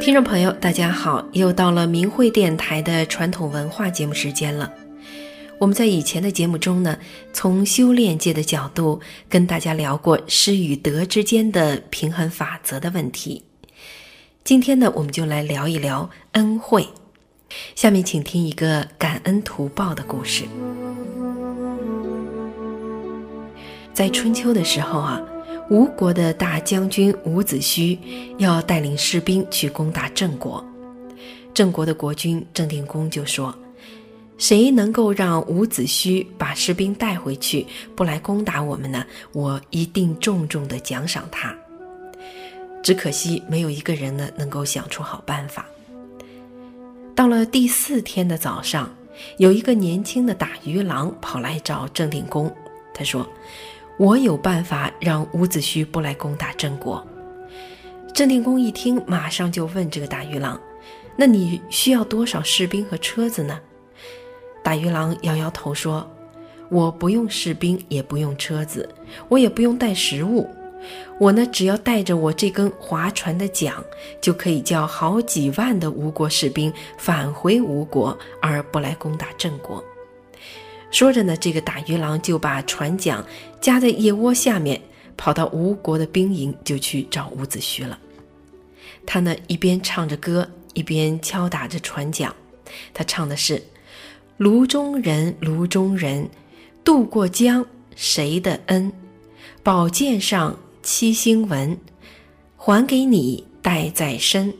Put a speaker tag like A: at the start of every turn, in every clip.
A: 听众朋友，大家好！又到了明慧电台的传统文化节目时间了。我们在以前的节目中呢，从修炼界的角度跟大家聊过失与得之间的平衡法则的问题。今天呢，我们就来聊一聊恩惠。下面请听一个感恩图报的故事。在春秋的时候啊。吴国的大将军伍子胥要带领士兵去攻打郑国，郑国的国君郑定公就说：“谁能够让伍子胥把士兵带回去，不来攻打我们呢？我一定重重的奖赏他。”只可惜没有一个人呢能够想出好办法。到了第四天的早上，有一个年轻的打鱼郎跑来找郑定公，他说。我有办法让伍子胥不来攻打郑国。郑定公一听，马上就问这个大鱼郎：“那你需要多少士兵和车子呢？”大鱼郎摇摇头说：“我不用士兵，也不用车子，我也不用带食物。我呢，只要带着我这根划船的桨，就可以叫好几万的吴国士兵返回吴国，而不来攻打郑国。”说着呢，这个打鱼郎就把船桨夹在腋窝下面，跑到吴国的兵营，就去找伍子胥了。他呢一边唱着歌，一边敲打着船桨。他唱的是：“炉中人，炉中人，渡过江，谁的恩？宝剑上七星纹，还给你带在身。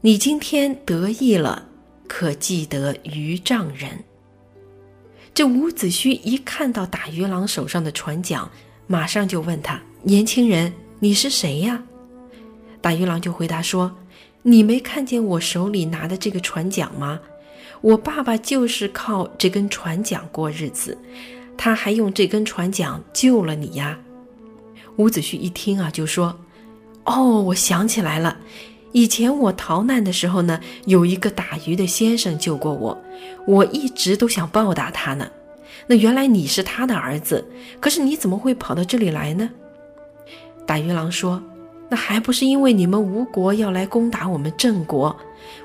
A: 你今天得意了，可记得渔丈人。”这伍子胥一看到打鱼郎手上的船桨，马上就问他：“年轻人，你是谁呀？”打鱼郎就回答说：“你没看见我手里拿的这个船桨吗？我爸爸就是靠这根船桨过日子，他还用这根船桨救了你呀。”伍子胥一听啊，就说：“哦，我想起来了。”以前我逃难的时候呢，有一个打鱼的先生救过我，我一直都想报答他呢。那原来你是他的儿子，可是你怎么会跑到这里来呢？打鱼郎说：“那还不是因为你们吴国要来攻打我们郑国，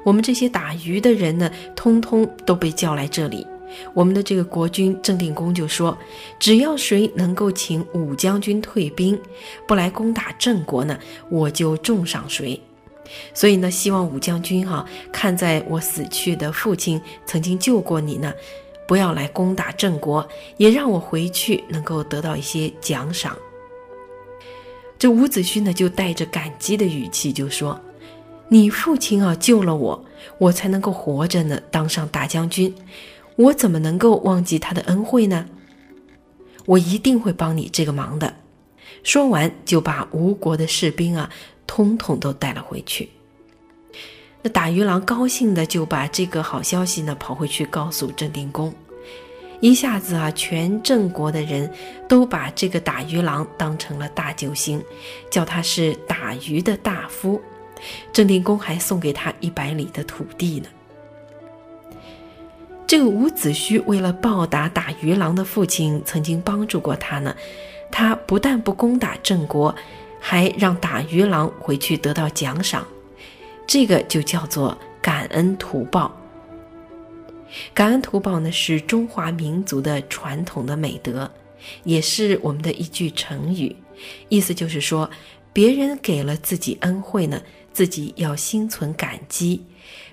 A: 我们这些打鱼的人呢，通通都被叫来这里。我们的这个国君郑定公就说，只要谁能够请武将军退兵，不来攻打郑国呢，我就重赏谁。”所以呢，希望武将军哈，看在我死去的父亲曾经救过你呢，不要来攻打郑国，也让我回去能够得到一些奖赏。这伍子胥呢，就带着感激的语气就说：“你父亲啊，救了我，我才能够活着呢，当上大将军，我怎么能够忘记他的恩惠呢？我一定会帮你这个忙的。”说完，就把吴国的士兵啊。通通都带了回去。那打鱼郎高兴的就把这个好消息呢跑回去告诉郑定公，一下子啊，全郑国的人都把这个打鱼郎当成了大救星，叫他是打鱼的大夫。郑定公还送给他一百里的土地呢。这个伍子胥为了报答打鱼郎的父亲曾经帮助过他呢，他不但不攻打郑国。还让打鱼郎回去得到奖赏，这个就叫做感恩图报。感恩图报呢是中华民族的传统的美德，也是我们的一句成语，意思就是说，别人给了自己恩惠呢，自己要心存感激，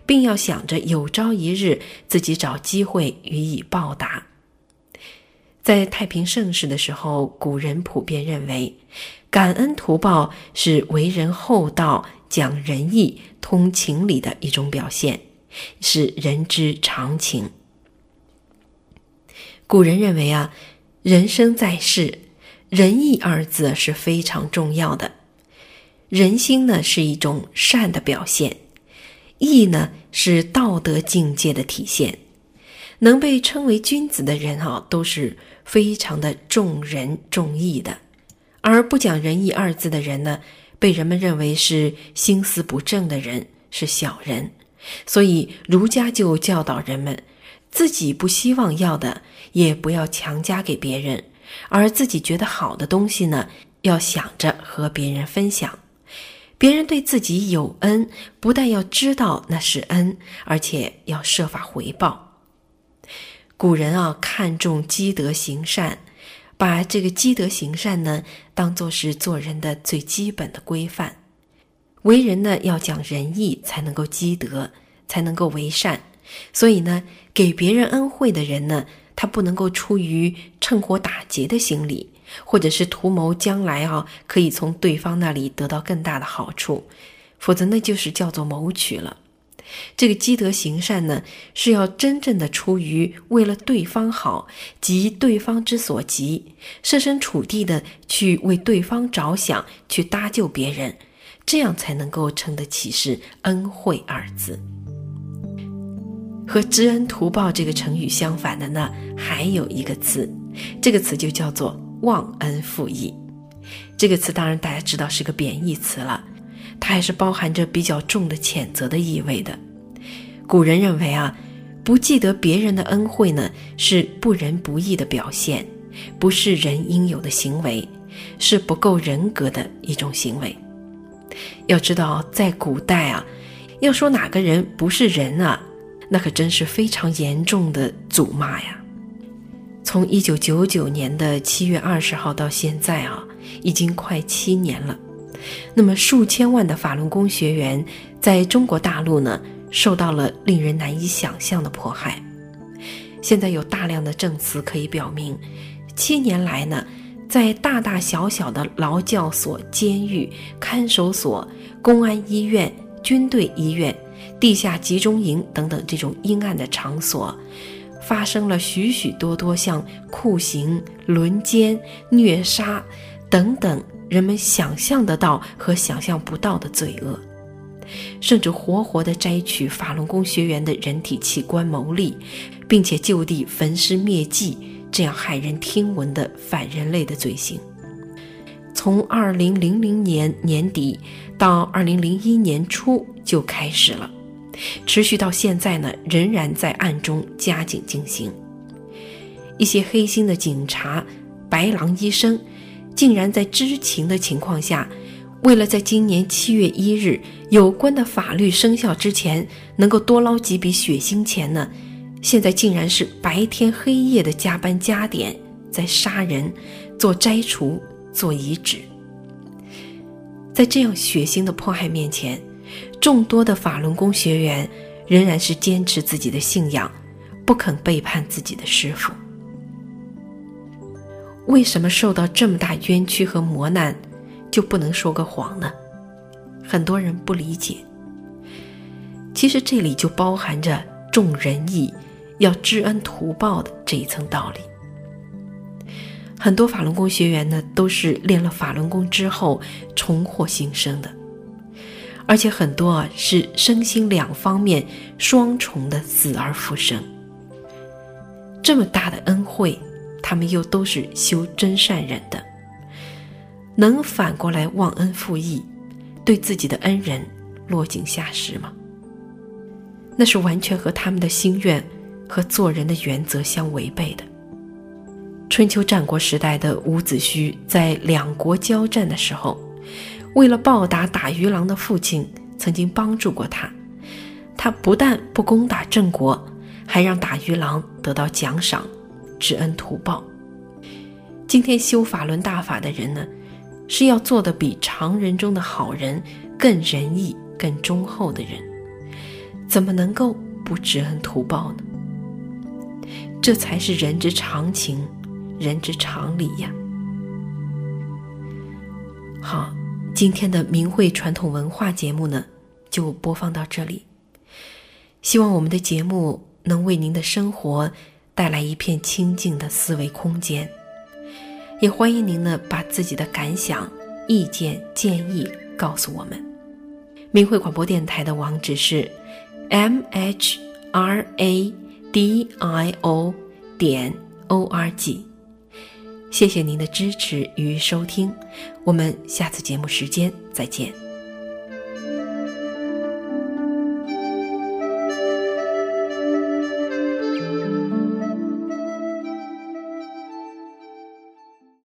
A: 并要想着有朝一日自己找机会予以报答。在太平盛世的时候，古人普遍认为，感恩图报是为人厚道、讲仁义、通情理的一种表现，是人之常情。古人认为啊，人生在世，仁义二字是非常重要的。人心呢是一种善的表现，义呢是道德境界的体现。能被称为君子的人啊，都是。非常的重仁重义的，而不讲仁义二字的人呢，被人们认为是心思不正的人，是小人。所以儒家就教导人们，自己不希望要的，也不要强加给别人；而自己觉得好的东西呢，要想着和别人分享。别人对自己有恩，不但要知道那是恩，而且要设法回报。古人啊，看重积德行善，把这个积德行善呢，当做是做人的最基本的规范。为人呢，要讲仁义，才能够积德，才能够为善。所以呢，给别人恩惠的人呢，他不能够出于趁火打劫的心理，或者是图谋将来啊可以从对方那里得到更大的好处，否则那就是叫做谋取了。这个积德行善呢，是要真正的出于为了对方好，急对方之所急，设身处地的去为对方着想，去搭救别人，这样才能够称得起是恩惠二字。和知恩图报这个成语相反的呢，还有一个词，这个词就叫做忘恩负义。这个词当然大家知道是个贬义词了，它还是包含着比较重的谴责的意味的。古人认为啊，不记得别人的恩惠呢，是不仁不义的表现，不是人应有的行为，是不够人格的一种行为。要知道，在古代啊，要说哪个人不是人啊？那可真是非常严重的辱骂呀！从一九九九年的七月二十号到现在啊，已经快七年了。那么数千万的法轮功学员在中国大陆呢，受到了令人难以想象的迫害。现在有大量的证词可以表明，七年来呢，在大大小小的劳教所、监狱、看守所、公安医院、军队医院。地下集中营等等这种阴暗的场所，发生了许许多多像酷刑、轮奸、虐杀等等人们想象得到和想象不到的罪恶，甚至活活的摘取法轮功学员的人体器官牟利，并且就地焚尸灭迹，这样骇人听闻的反人类的罪行，从二零零零年年底到二零零一年初就开始了。持续到现在呢，仍然在暗中加紧进行。一些黑心的警察、白狼医生，竟然在知情的情况下，为了在今年七月一日有关的法律生效之前能够多捞几笔血腥钱呢，现在竟然是白天黑夜的加班加点，在杀人、做摘除、做移植。在这样血腥的迫害面前。众多的法轮功学员仍然是坚持自己的信仰，不肯背叛自己的师傅。为什么受到这么大冤屈和磨难，就不能说个谎呢？很多人不理解。其实这里就包含着重仁义、要知恩图报的这一层道理。很多法轮功学员呢，都是练了法轮功之后重获新生的。而且很多啊是身心两方面双重的死而复生，这么大的恩惠，他们又都是修真善忍的，能反过来忘恩负义，对自己的恩人落井下石吗？那是完全和他们的心愿和做人的原则相违背的。春秋战国时代的伍子胥在两国交战的时候。为了报答打鱼郎的父亲曾经帮助过他，他不但不攻打郑国，还让打鱼郎得到奖赏，知恩图报。今天修法轮大法的人呢，是要做的比常人中的好人更仁义、更忠厚的人，怎么能够不知恩图报呢？这才是人之常情，人之常理呀。好。今天的明慧传统文化节目呢，就播放到这里。希望我们的节目能为您的生活带来一片清静的思维空间。也欢迎您呢把自己的感想、意见、建议告诉我们。明慧广播电台的网址是 m h r a d i o 点 o r g。谢谢您的支持与收听，我们下次节目时间再见。